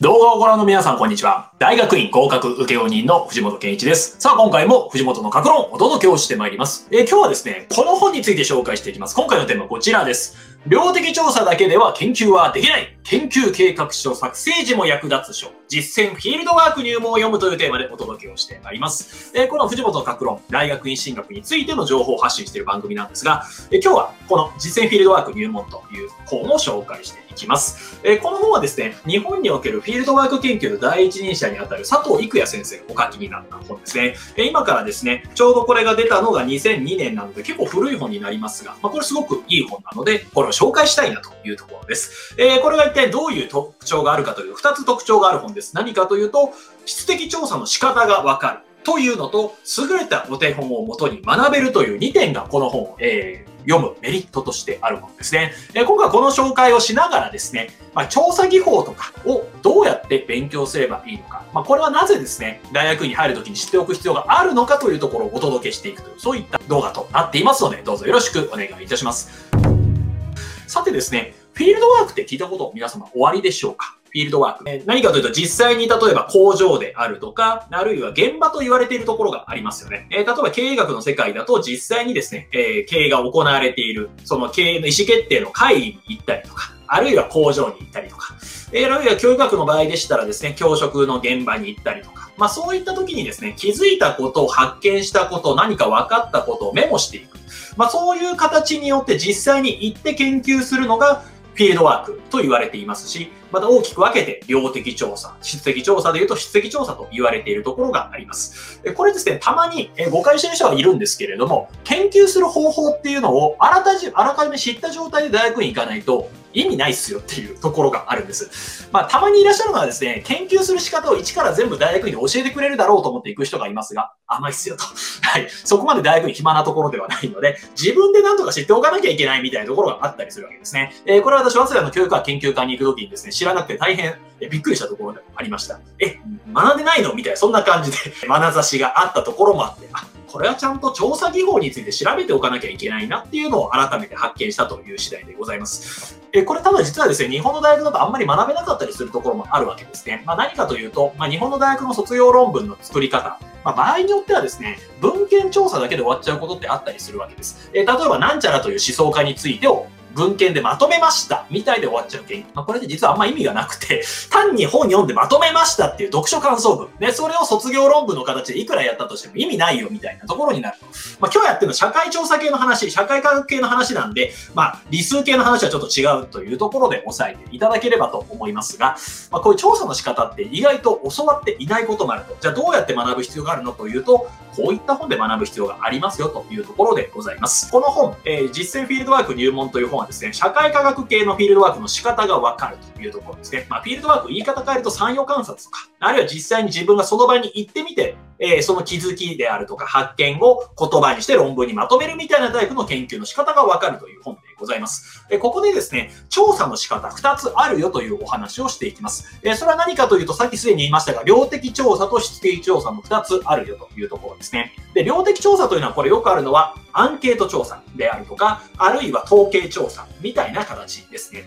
動画をご覧の皆さん、こんにちは。大学院合格受け人の藤本健一です。さあ、今回も藤本の格論をお届けをしてまいります。えー、今日はですね、この本について紹介していきます。今回のテーマはこちらです。量的調査だけでは研究はできない研究計画書作成時も役立つ書実践フィールドワーク入門を読むというテーマでお届けをしてまいります。え、この藤本格論、大学院進学についての情報を発信している番組なんですが、え、今日はこの実践フィールドワーク入門という本を紹介していきます。え、この本はですね、日本におけるフィールドワーク研究の第一人者にあたる佐藤育也先生がお書きになった本ですね。え今からですね、ちょうどこれが出たのが2002年なので結構古い本になりますが、まあ、これすごくいい本なので、これを紹介したいなというところです。えー、これが一体どういう特徴があるかという、2つ特徴がある本です。何かというと、質的調査の仕方がわかる。というのと、優れたお手本をもとに学べるという2点がこの本、えー、読むメリットとしてあるものですね。え今回この紹介をしながらですね、まあ、調査技法とかをどうやって勉強すればいいのか、まあ、これはなぜですね、大学院に入るときに知っておく必要があるのかというところをお届けしていくという、そういった動画となっていますので、どうぞよろしくお願いいたします。さてですね、フィールドワークって聞いたこと皆様終わりでしょうか？フィールドワーク。何かというと実際に例えば工場であるとか、あるいは現場と言われているところがありますよね。え、例えば経営学の世界だと実際にですね、え、経営が行われている、その経営の意思決定の会議に行ったりとか、あるいは工場に行ったりとか、え、あるいは教育学の場合でしたらですね、教職の現場に行ったりとか、まあそういった時にですね、気づいたこと、発見したこと、何か分かったことをメモしていく。まあそういう形によって実際に行って研究するのがフィールドワークと言われていますし、また大きく分けて量的調査、質的調査で言うと質的調査と言われているところがあります。これですね、たまに誤解してる人はいるんですけれども、研究する方法っていうのをあらかじめ知った状態で大学に行かないと意味ないっすよっていうところがあるんです。まあ、たまにいらっしゃるのはですね、研究する仕方を一から全部大学院で教えてくれるだろうと思って行く人がいますが、甘いっすよと。はい。そこまで大学院暇なところではないので、自分で何とか知っておかなきゃいけないみたいなところがあったりするわけですね。えー、これは私、早稲田の教育科研究科に行くときにですね、知らなくて大変びっくりしたところでありました。え、学んでないのみたいな、そんな感じで 眼差しがあったところもあって、あ、これはちゃんと調査技法について調べておかなきゃいけないなっていうのを改めて発見したという次第でございます。えこれただ実はですね、日本の大学だとあんまり学べなかったりするところもあるわけですね。まあ、何かというと、まあ、日本の大学の卒業論文の作り方、まあ、場合によってはですね、文献調査だけで終わっちゃうことってあったりするわけです。え例えば、なんちゃらという思想家についてを文献でまとめましたみたいで終わっちゃう研究。まあ、これで実はあんま意味がなくて、単に本読んでまとめましたっていう読書感想文。ね、それを卒業論文の形でいくらやったとしても意味ないよみたいなところになると。まあ、今日やってるのは社会調査系の話、社会科学系の話なんで、まあ、理数系の話はちょっと違うというところで押さえていただければと思いますが、まあ、こういう調査の仕方って意外と教わっていないこともあると。じゃあどうやって学ぶ必要があるのというと、こういった本で学ぶ必要がありますよというところでございます。この本、えー、実践フィールドワーク入門という本はですね、社会科学系のフィールドワークの仕方がわかるというところですね。まあ、フィールドワーク言い方変えると産業観察とか、あるいは実際に自分がその場に行ってみて、えー、その気づきであるとか発見を言葉にして論文にまとめるみたいなタイプの研究の仕方がわかるという本でございます。え、ここでですね、調査の仕方2つあるよというお話をしていきます。え、それは何かというと、さっきすでに言いましたが、量的調査と質的調査の2つあるよというところですね。で、量的調査というのはこれよくあるのは、アンケート調査であるとか、あるいは統計調査みたいな形ですね。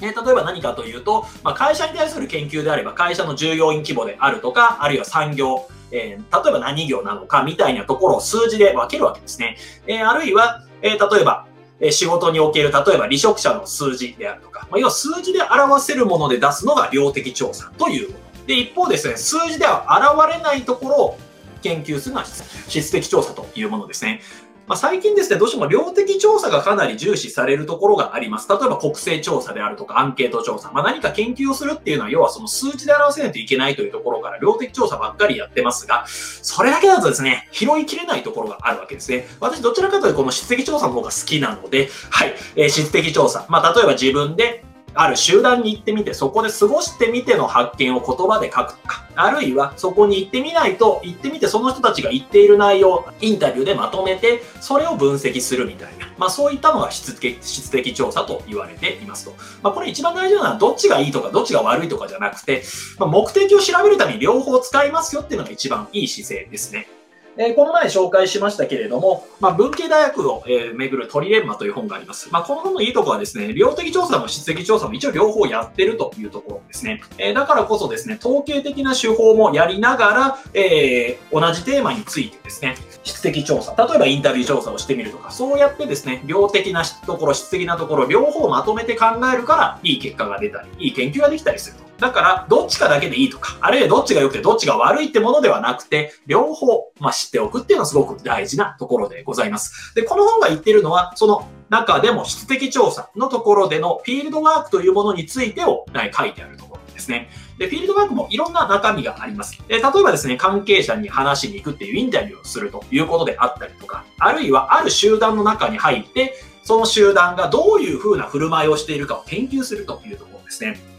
え例えば何かというと、まあ、会社に対する研究であれば会社の従業員規模であるとか、あるいは産業、えー、例えば何行なのかみたいなところを数字で分けるわけですね。えー、あるいは、えー、例えば、え仕事における、例えば離職者の数字であるとか、まあ、要は数字で表せるもので出すのが量的調査というもの。で、一方ですね、数字では現れないところを研究するのは質的調査というものですね。まあ、最近ですね、どうしても量的調査がかなり重視されるところがあります。例えば国勢調査であるとかアンケート調査。まあ、何か研究をするっていうのは、要はその数値で表せないといけないというところから量的調査ばっかりやってますが、それだけだとですね、拾いきれないところがあるわけですね。私どちらかというとこの質的調査の方が好きなので、はい、えー、質的調査。まあ、例えば自分である集団に行ってみて、そこで過ごしてみての発見を言葉で書くとか、あるいはそこに行ってみないと、行ってみてその人たちが言っている内容、インタビューでまとめて、それを分析するみたいな。まあそういったのが質的調査と言われていますと。まあこれ一番大事なのはどっちがいいとかどっちが悪いとかじゃなくて、まあ、目的を調べるために両方使いますよっていうのが一番いい姿勢ですね。えー、この前紹介しましたけれども、まあ、文系大学を、えー、巡るトリレンマという本があります。まあ、この本のいいところはですね、量的調査も質的調査も一応両方やってるというところですね。えー、だからこそですね、統計的な手法もやりながら、えー、同じテーマについてですね、質的調査、例えばインタビュー調査をしてみるとか、そうやってですね、量的なところ、質的なところ、両方まとめて考えるから、いい結果が出たり、いい研究ができたりすると。だから、どっちかだけでいいとか、あるいはどっちが良くてどっちが悪いってものではなくて、両方、まあ、知っておくっていうのはすごく大事なところでございます。で、この本が言ってるのは、その中でも質的調査のところでのフィールドワークというものについてを書いてあるところですね。で、フィールドワークもいろんな中身があります。で例えばですね、関係者に話しに行くっていうインタビューをするということであったりとか、あるいはある集団の中に入って、その集団がどういうふうな振る舞いをしているかを研究するというところですね。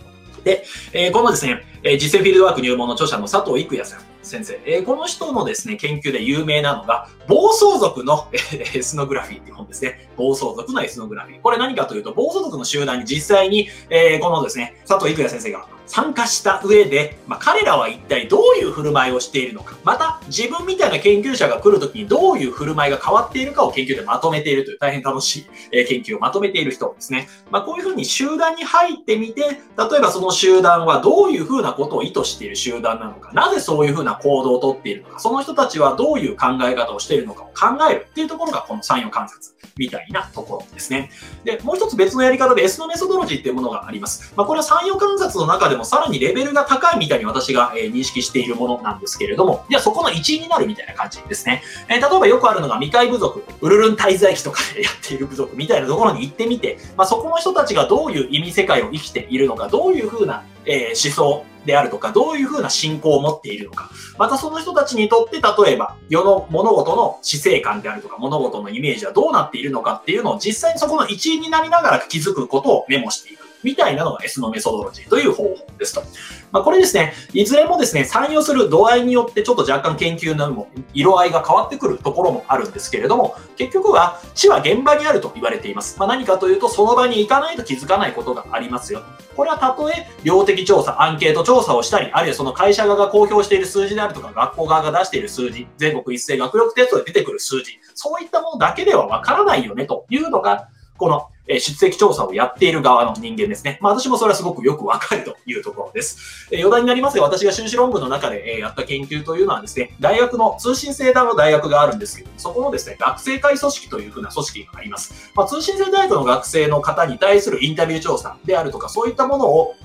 で、えー、このですね、え、実践フィールドワーク入門の著者の佐藤育也さん先生、えー、この人のですね、研究で有名なのが、暴走族のエスノグラフィーっていう本ですね。暴走族のエスノグラフィー。これ何かというと、暴走族の集団に実際に、えー、このですね、佐藤育也先生が参加した上で、まあ、彼らは一体どういう振る舞いをしているのか、また自分みたいな研究者が来るときにどういう振る舞いが変わっているかを研究でまとめているという大変楽しい、え、研究をまとめている人ですね。まあ、こういうふうに集団に入ってみて、例えばその集団はどういうふうなことを意図している集団なのか、なぜそういうふうな行動をとっているのか、その人たちはどういう考え方をしているのかを考えるっていうところがこの産業観察みたいなところですね。で、もう一つ別のやり方で S のメソドロジーっていうものがあります。まあ、これは産業観察の中ででもさらにレベルが高いみたいに私が、え、認識しているものなんですけれども、じゃあそこの一員になるみたいな感じですね。えー、例えばよくあるのが未開部族、ウルルン滞在期とかで やっている部族みたいなところに行ってみて、まあ、そこの人たちがどういう意味世界を生きているのか、どういうふうな、え、思想であるとか、どういうふうな信仰を持っているのか、またその人たちにとって例えば世の物事の死生観であるとか、物事のイメージはどうなっているのかっていうのを実際にそこの一員になりながら気づくことをメモしていく。みたいなのが S のメソドロジーという方法ですと。まあ、これですね、いずれもですね、採用する度合いによってちょっと若干研究のも色合いが変わってくるところもあるんですけれども、結局は知は現場にあると言われています。まあ、何かというと、その場に行かないと気づかないことがありますよ。これはたとえ量的調査、アンケート調査をしたり、あるいはその会社側が公表している数字であるとか、学校側が出している数字、全国一斉学力テストで出てくる数字、そういったものだけではわからないよねというのが、このえ出席調査をやっている側の人間ですね。まあ私もそれはすごくよくわかるというところです。え余談になりますが、私が修士論文の中で、えやった研究というのはですね、大学の通信制大の大学があるんですけども、そこのですね、学生会組織というふうな組織があります。まあ、通信制大学の学生の方に対するインタビュー調査であるとか、そういったものを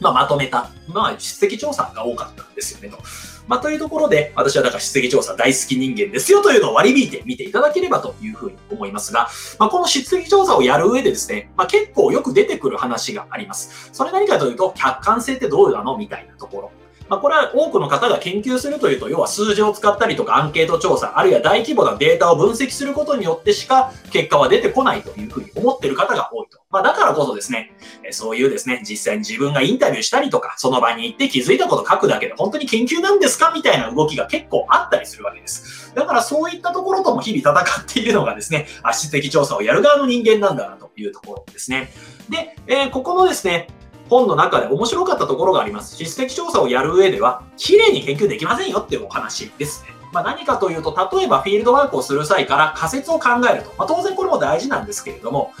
まあ、まとめた、まあ、出席調査が多かったんですよねと。まあ、というところで、私はだから質疑調査大好き人間ですよというのを割り引いて見ていただければというふうに思いますが、まあ、この質疑調査をやる上でですね、まあ、結構よく出てくる話があります。それ何かというと、客観性ってどうなの？みたいなところ。まあ、これは多くの方が研究するというと、要は数字を使ったりとかアンケート調査、あるいは大規模なデータを分析することによってしか結果は出てこないというふうに思ってる方が多いと。まあ、だからこそですね、そういうですね、実際に自分がインタビューしたりとか、その場に行って気づいたこと書くだけで本当に研究なんですかみたいな動きが結構あったりするわけです。だからそういったところとも日々戦っているのがですね、圧質的調査をやる側の人間なんだなというところですね。で、えー、ここのですね、本の中で面白かったところがあります。質的調査をやる上では、綺麗に研究できませんよっていうお話ですね。まあ、何かというと、例えばフィールドワークをする際から仮説を考えると。まあ、当然これも大事なんですけれども、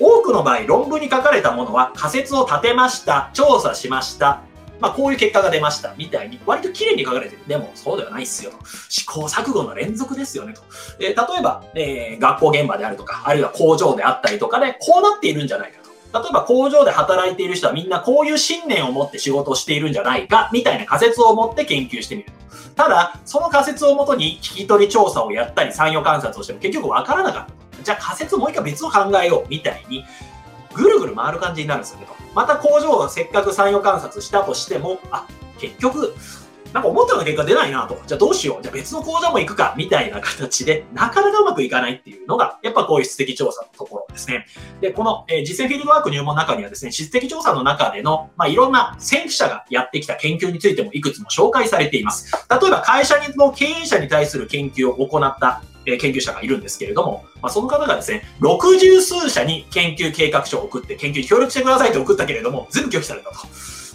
多くの場合、論文に書かれたものは仮説を立てました、調査しました、まあ、こういう結果が出ました、みたいに、割と綺麗に書かれてる。でも、そうではないっすよと。試行錯誤の連続ですよねと。えー、例えば、えー、学校現場であるとか、あるいは工場であったりとかで、こうなっているんじゃないか。例えば工場で働いている人はみんなこういう信念を持って仕事をしているんじゃないか、みたいな仮説を持って研究してみるただ、その仮説をもとに聞き取り調査をやったり、産業観察をしても結局わからなかった。じゃあ仮説もう一回別を考えよう、みたいに、ぐるぐる回る感じになるんですよねと。また工場をせっかく産業観察したとしても、あ、結局、なんか思ったような結果出ないなと。じゃあどうしよう。じゃあ別の講座も行くか。みたいな形で、なかなかうまくいかないっていうのが、やっぱこういう質的調査のところですね。で、この、え、実践フィールドワーク入門の中にはですね、質的調査の中での、まあ、いろんな先駆者がやってきた研究についてもいくつも紹介されています。例えば会社の経営者に対する研究を行った研究者がいるんですけれども、まあ、その方がですね、60数社に研究計画書を送って研究に協力してくださいと送ったけれども、全部拒否されたと。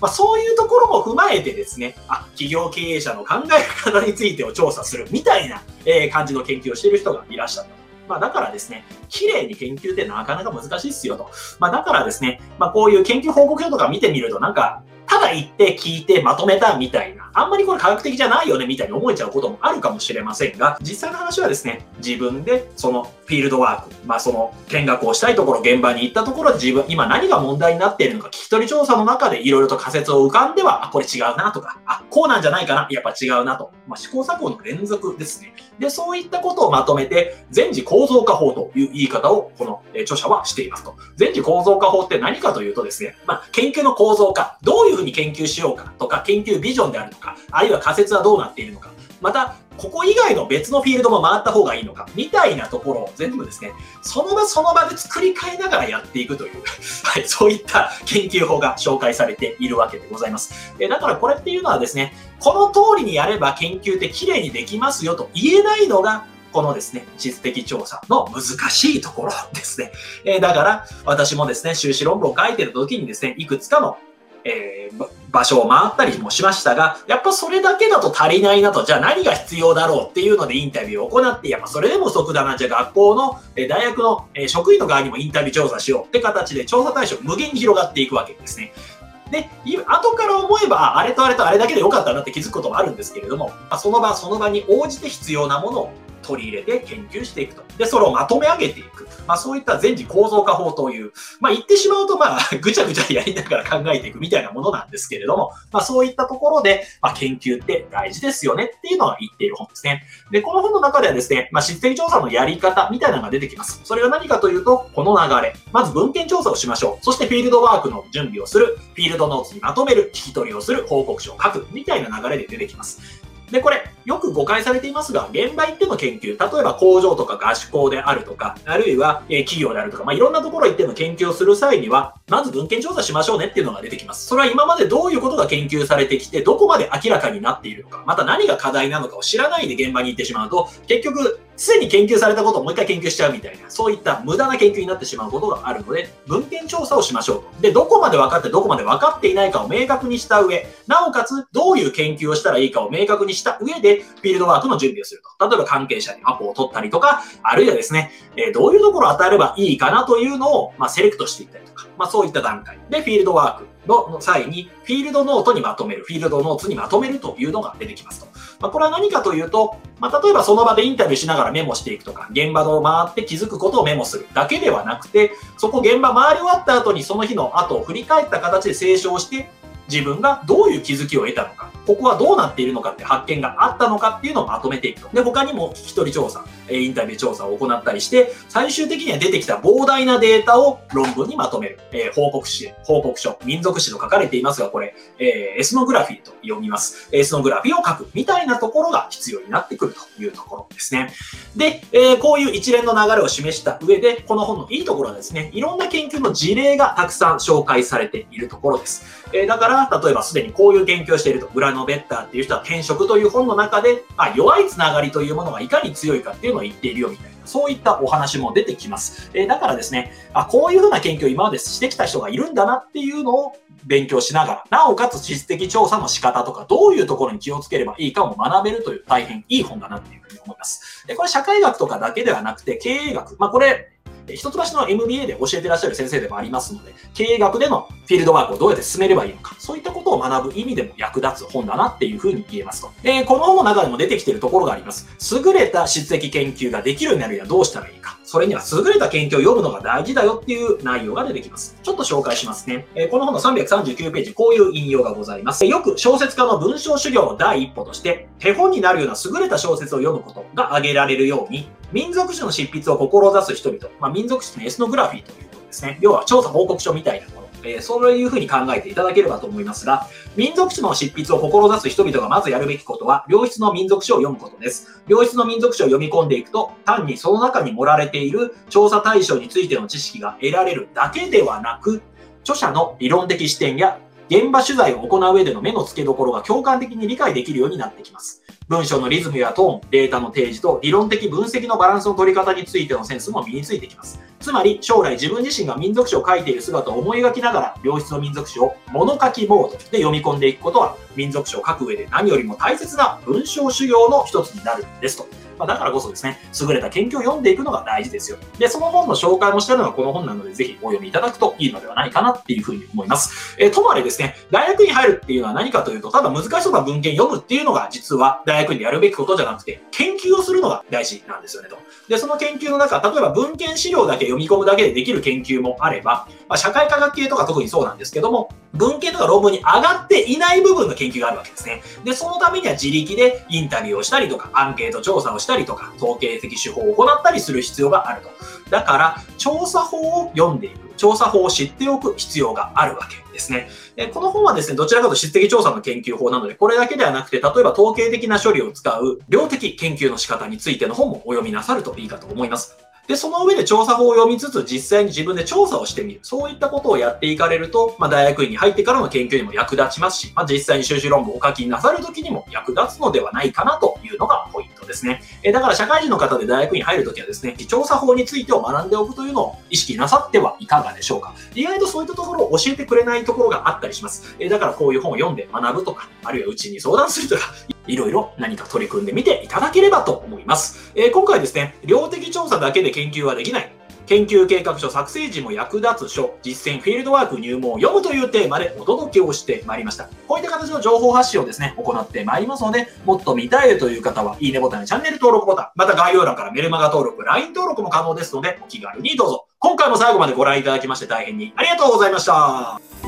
まあ、そういうところも踏まえてですね、あ、企業経営者の考え方についてを調査するみたいな、え、感じの研究をしている人がいらっしゃった。まあ、だからですね、綺麗に研究ってなかなか難しいっすよと。まあ、だからですね、まあ、こういう研究報告書とか見てみると、なんか、ただ言って聞いてまとめたみたいな、あんまりこれ科学的じゃないよねみたいに思えちゃうこともあるかもしれませんが、実際の話はですね、自分でそのフィールドワーク、まあその見学をしたいところ、現場に行ったところ、自分、今何が問題になっているのか、聞き取り調査の中でいろいろと仮説を浮かんでは、あ、これ違うなとか、あ、こうなんじゃないかな、やっぱ違うなと。まあ試行錯誤の連続ですね。で、そういったことをまとめて、全時構造化法という言い方をこの著者はしていますと。全時構造化法って何かというとですね、まあ研究の構造化、どういうふうに研究しようかとか、研究ビジョンであるとか、あるいは仮説はどうなっているのか、また、ここ以外の別のフィールドも回った方がいいのか、みたいなところを全部ですね、その場その場で作り変えながらやっていくという、はい、そういった研究法が紹介されているわけでございます。えだからこれっていうのはですね、この通りにやれば研究って綺麗にできますよと言えないのが、このですね、質的調査の難しいところですね。えー、だから、私もですね、修士論文を書いてる時にですね、いくつかのえー、場所を回ったりもしましたが、やっぱそれだけだと足りないなと、じゃあ何が必要だろうっていうのでインタビューを行って、やっぱそれでも不足だな、じゃあ学校の、え大学の、え職員の側にもインタビュー調査しようって形で調査対象無限に広がっていくわけですね。で、後から思えば、あれとあれとあれだけでよかったなって気づくこともあるんですけれども、その場その場に応じて必要なものを取り入れて研究していくと。で、それをまとめ上げていく。まあそういった全時構造化法という、まあ言ってしまうとまあ ぐちゃぐちゃやりながら考えていくみたいなものなんですけれども、まあそういったところで、まあ研究って大事ですよねっていうのが言っている本ですね。で、この本の中ではですね、まあ質的調査のやり方みたいなのが出てきます。それは何かというと、この流れ。まず文献調査をしましょう。そしてフィールドワークの準備をする。フィールドノーツにまとめる。聞き取りをする。報告書を書く。みたいな流れで出てきます。で、これ、よく誤解されていますが、現場行っての研究、例えば工場とか合宿校であるとか、あるいは、え企業であるとか、まあ、いろんなところ行っての研究をする際には、まず文献調査しましょうねっていうのが出てきます。それは今までどういうことが研究されてきて、どこまで明らかになっているのか、また何が課題なのかを知らないで現場に行ってしまうと、結局、すでに研究されたことをもう一回研究しちゃうみたいな、そういった無駄な研究になってしまうことがあるので、文献調査をしましょうと。で、どこまで分かってどこまで分かっていないかを明確にした上、なおかつ、どういう研究をしたらいいかを明確にした上で、フィールドワークの準備をすると。例えば関係者にアポを取ったりとか、あるいはですね、えどういうところを与えればいいかなというのを、まあ、セレクトしていったりとか、まあ、そういった段階で、フィールドワークの際に、フィールドノートにまとめる、フィールドノーツにまとめるというのが出てきますと。まあ、これは何かというと、まあ、例えばその場でインタビューしながらメモしていくとか、現場を回って気づくことをメモするだけではなくて、そこ現場回り終わった後にその日の後を振り返った形で清書して、自分がどういう気づきを得たのか、ここはどうなっているのかって発見があったのかっていうのをまとめていくと。で、他にも聞き取り調査、インタビュー調査を行ったりして、最終的には出てきた膨大なデータを論文にまとめる。えー、報告誌、報告書、民族史と書かれていますが、これ、えー、エスノグラフィーと読みます。エスノグラフィーを書くみたいなところが必要になってくるというところですね。で、えー、こういう一連の流れを示した上で、この本のいいところはですね、いろんな研究の事例がたくさん紹介されているところです。え、だから、例えばすでにこういう研究をしていると、グラノベッターっていう人は転職という本の中で、まあ、弱いつながりというものがいかに強いかっていうのを言っているよみたいな、そういったお話も出てきます。えー、だからですね、あ、こういうふうな研究を今までしてきた人がいるんだなっていうのを勉強しながら、なおかつ質的調査の仕方とか、どういうところに気をつければいいかも学べるという大変いい本だなっていうふうに思います。でこれ社会学とかだけではなくて、経営学。まあこれ、一橋の MBA で教えてらっしゃる先生でもありますので、経営学でのフィールドワークをどうやって進めればいいのか、そういったことを学ぶ意味でも役立つ本だなっていうふうに言えますと。えー、この本の中でも出てきているところがあります。優れた質的研究ができるようになるにはどうしたらいいか。それには優れた研究を読むのが大事だよっていう内容が出てきます。ちょっと紹介しますね。えー、この本の339ページ、こういう引用がございます。よく小説家の文章修行の第一歩として、手本になるような優れた小説を読むことが挙げられるように、民族史の執筆を志す人々、まあ、民族史のエスノグラフィーということですね。要は調査報告書みたいなもの。えー、そういうふうに考えていただければと思いますが、民族史の執筆を志す人々がまずやるべきことは、良質の民族史を読むことです。良質の民族史を読み込んでいくと、単にその中に盛られている調査対象についての知識が得られるだけではなく、著者の理論的視点や現場取材を行う上での目の付けどころが共感的に理解できるようになってきます。文章のリズムやトーン、データの提示と理論的分析のバランスの取り方についてのセンスも身についてきます。つまり将来自分自身が民族史を書いている姿を思い描きながら良質の民族史を物書きモードで読み込んでいくことは民族史を書く上で何よりも大切な文章修行の一つになるんですと。まあ、だからこそですね、優れた研究を読んでいくのが大事ですよ。で、その本の紹介もしてるのがこの本なので、ぜひお読みいただくといいのではないかなっていうふうに思います。えー、ともあれですね、大学に入るっていうのは何かというと、ただ難しそうな文献読むっていうのが実は大学院でやるべきことじゃなくて、研究をするのが大事なんですよねと。で、その研究の中、例えば文献資料だけ読み込むだけでできる研究もあれば、まあ、社会科学系とか特にそうなんですけども、文献とか論文に上がっていない部分の研究があるわけですね。で、そのためには自力でインタビューをしたりとか、アンケート調査をしたりたりとか、統計的手法を行ったりする必要があると。だから、調査法を読んでいく。調査法を知っておく必要があるわけですね。でこの本はですね、どちらかと質的調査の研究法なので、これだけではなくて、例えば統計的な処理を使う量的研究の仕方についての本もお読みなさるといいかと思います。で、その上で調査法を読みつつ、実際に自分で調査をしてみる。そういったことをやっていかれると、まあ、大学院に入ってからの研究にも役立ちますし、まあ、実際に修士論文をお書きなさるときにも役立つのではないかなというのがポイントですね。えだから社会人の方で大学院に入るときはですね、調査法についてを学んでおくというのを意識なさってはいかがでしょうか。意外とそういったところを教えてくれないところがあったりします。えだからこういう本を読んで学ぶとか、あるいはうちに相談するとか、いろいろ何か取り組んでみていただければと思います。えー、今回ですね、量的調査だけで研究はできない。研究計画書作成時も役立つ書、実践フィールドワーク入門を読むというテーマでお届けをしてまいりました。こういった形の情報発信をですね、行ってまいりますので、もっと見たいという方は、いいねボタンやチャンネル登録ボタン、また概要欄からメルマガ登録、LINE 登録も可能ですので、お気軽にどうぞ。今回も最後までご覧いただきまして大変にありがとうございました。